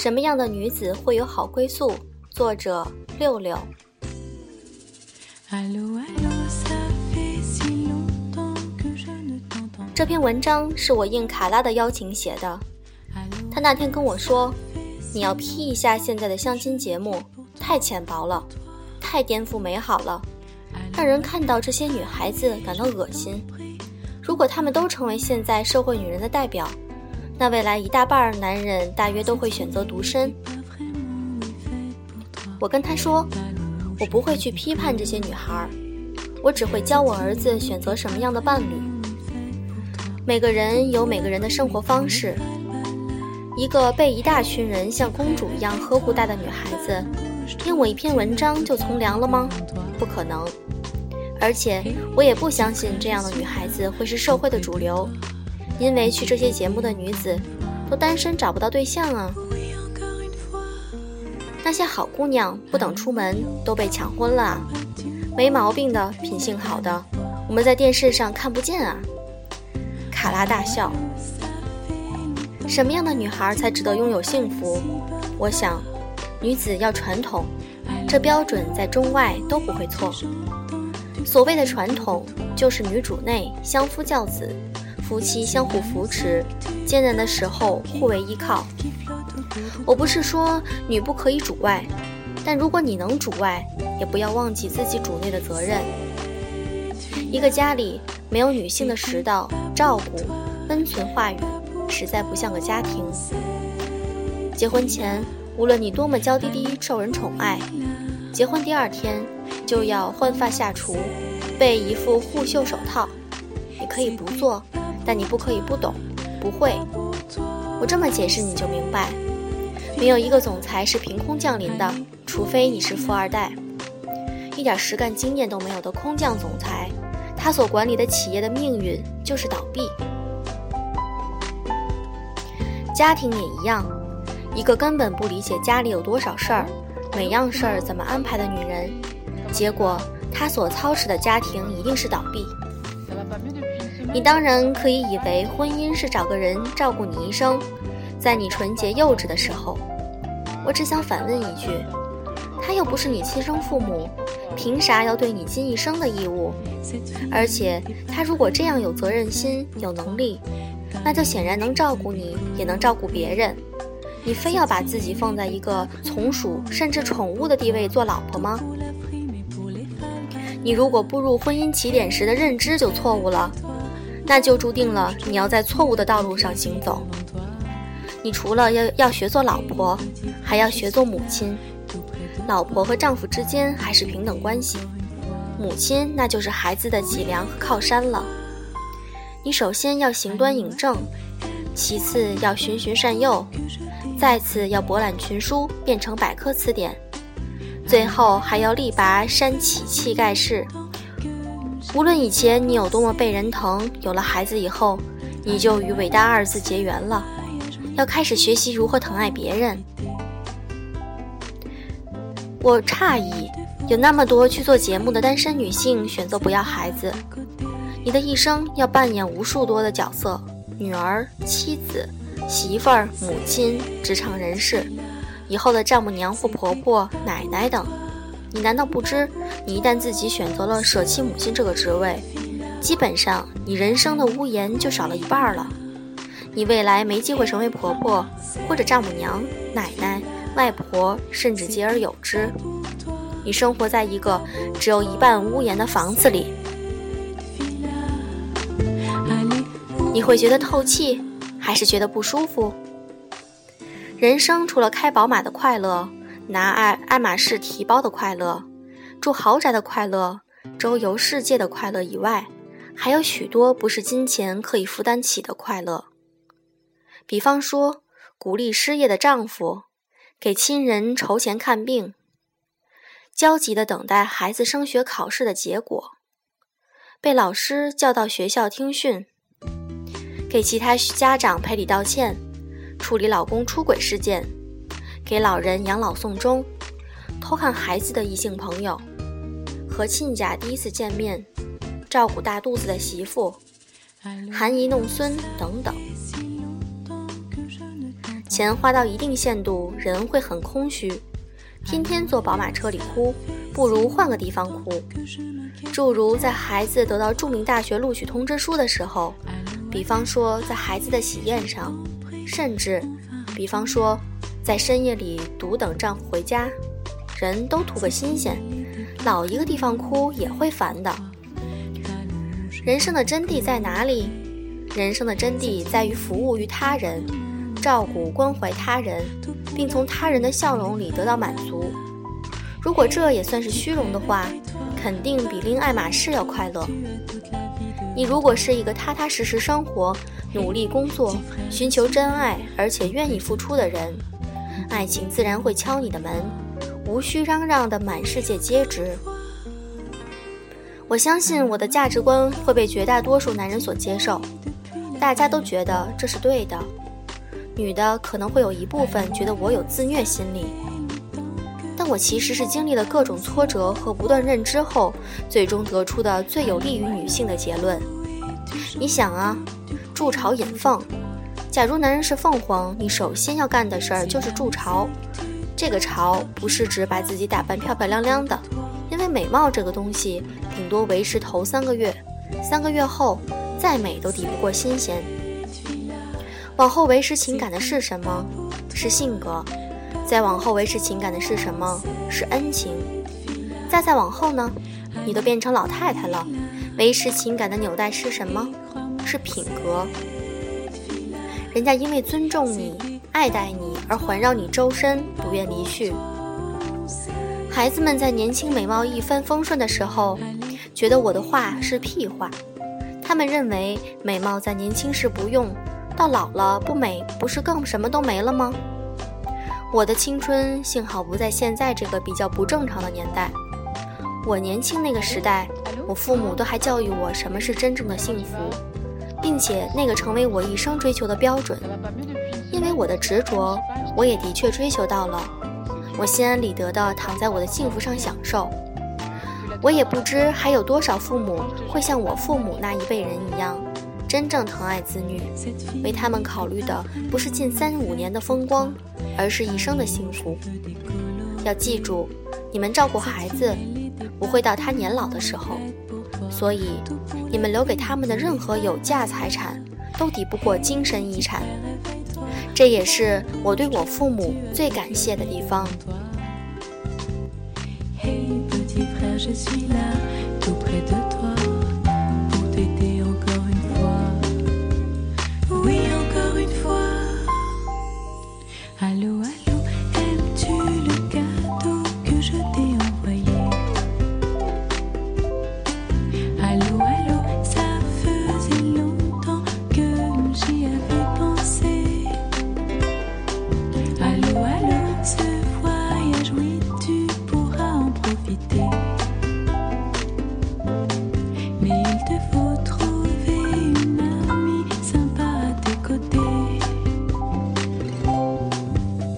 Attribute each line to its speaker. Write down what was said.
Speaker 1: 什么样的女子会有好归宿？作者六六。这篇文章是我应卡拉的邀请写的。他那天跟我说：“你要批一下现在的相亲节目，太浅薄了，太颠覆美好了，让人看到这些女孩子感到恶心。如果她们都成为现在社会女人的代表，那未来一大半男人大约都会选择独身。”我跟他说：“我不会去批判这些女孩，我只会教我儿子选择什么样的伴侣。每个人有每个人的生活方式。”一个被一大群人像公主一样呵护大的女孩子，因我一篇文章就从良了吗？不可能。而且我也不相信这样的女孩子会是社会的主流，因为去这些节目的女子都单身找不到对象啊。那些好姑娘不等出门都被抢婚了，没毛病的品性好的，我们在电视上看不见啊。卡拉大笑。什么样的女孩才值得拥有幸福？我想，女子要传统，这标准在中外都不会错。所谓的传统，就是女主内相夫教子，夫妻相互扶持，艰难的时候互为依靠。我不是说女不可以主外，但如果你能主外，也不要忘记自己主内的责任。一个家里没有女性的食道、照顾、温存话语。实在不像个家庭。结婚前，无论你多么娇滴滴、受人宠爱，结婚第二天就要换发下厨，备一副护袖手套。你可以不做，但你不可以不懂、不会。我这么解释你就明白：没有一个总裁是凭空降临的，除非你是富二代。一点实干经验都没有的空降总裁，他所管理的企业的命运就是倒闭。家庭也一样，一个根本不理解家里有多少事儿，每样事儿怎么安排的女人，结果她所操持的家庭一定是倒闭。你当然可以以为婚姻是找个人照顾你一生，在你纯洁幼稚的时候，我只想反问一句：他又不是你亲生父母，凭啥要对你尽一生的义务？而且他如果这样有责任心、有能力。那就显然能照顾你，也能照顾别人。你非要把自己放在一个从属甚至宠物的地位做老婆吗？你如果步入婚姻起点时的认知就错误了，那就注定了你要在错误的道路上行走。你除了要要学做老婆，还要学做母亲。老婆和丈夫之间还是平等关系，母亲那就是孩子的脊梁和靠山了。你首先要行端引正，其次要循循善诱，再次要博览群书，变成百科词典，最后还要力拔山起气盖世。无论以前你有多么被人疼，有了孩子以后，你就与“伟大”二字结缘了，要开始学习如何疼爱别人。我诧异，有那么多去做节目的单身女性选择不要孩子。你的一生要扮演无数多的角色：女儿、妻子、媳妇儿、母亲、职场人士，以后的丈母娘或婆婆、奶奶等。你难道不知，你一旦自己选择了舍弃母亲这个职位，基本上你人生的屋檐就少了一半了。你未来没机会成为婆婆，或者丈母娘、奶奶、外婆，甚至兼而有之。你生活在一个只有一半屋檐的房子里。你会觉得透气，还是觉得不舒服？人生除了开宝马的快乐、拿爱爱马仕提包的快乐、住豪宅的快乐、周游世界的快乐以外，还有许多不是金钱可以负担起的快乐。比方说，鼓励失业的丈夫，给亲人筹钱看病，焦急地等待孩子升学考试的结果，被老师叫到学校听训。给其他家长赔礼道歉，处理老公出轨事件，给老人养老送终，偷看孩子的异性朋友，和亲家第一次见面，照顾大肚子的媳妇，含饴弄孙等等。钱花到一定限度，人会很空虚，天天坐宝马车里哭，不如换个地方哭。诸如在孩子得到著名大学录取通知书的时候，比方说在孩子的喜宴上，甚至，比方说在深夜里独等丈夫回家，人都图个新鲜，老一个地方哭也会烦的。人生的真谛在哪里？人生的真谛在于服务于他人，照顾关怀他人，并从他人的笑容里得到满足。如果这也算是虚荣的话，肯定比拎爱马仕要快乐。你如果是一个踏踏实实生活、努力工作、寻求真爱，而且愿意付出的人，爱情自然会敲你的门，无需嚷嚷的满世界皆知。我相信我的价值观会被绝大多数男人所接受，大家都觉得这是对的。女的可能会有一部分觉得我有自虐心理，但我其实是经历了各种挫折和不断认知后，最终得出的最有利于女性的结论。你想啊，筑巢引凤，假如男人是凤凰，你首先要干的事儿就是筑巢。这个巢不是指把自己打扮漂漂亮亮的。因为美貌这个东西，顶多维持头三个月，三个月后再美都抵不过新鲜。往后维持情感的是什么？是性格。再往后维持情感的是什么？是恩情。再再往后呢？你都变成老太太了，维持情感的纽带是什么？是品格。人家因为尊重你、爱戴你而环绕你周身，不愿离去。孩子们在年轻美貌一帆风顺的时候，觉得我的话是屁话。他们认为美貌在年轻时不用，到老了不美，不是更什么都没了吗？我的青春幸好不在现在这个比较不正常的年代。我年轻那个时代，我父母都还教育我什么是真正的幸福，并且那个成为我一生追求的标准。因为我的执着，我也的确追求到了。我心安理得的躺在我的幸福上享受。我也不知还有多少父母会像我父母那一辈人一样，真正疼爱子女，为他们考虑的不是近三五年的风光，而是一生的幸福。要记住，你们照顾孩子，不会到他年老的时候，所以你们留给他们的任何有价财产，都抵不过精神遗产。这也是我对我父母最感谢的地方。Hello,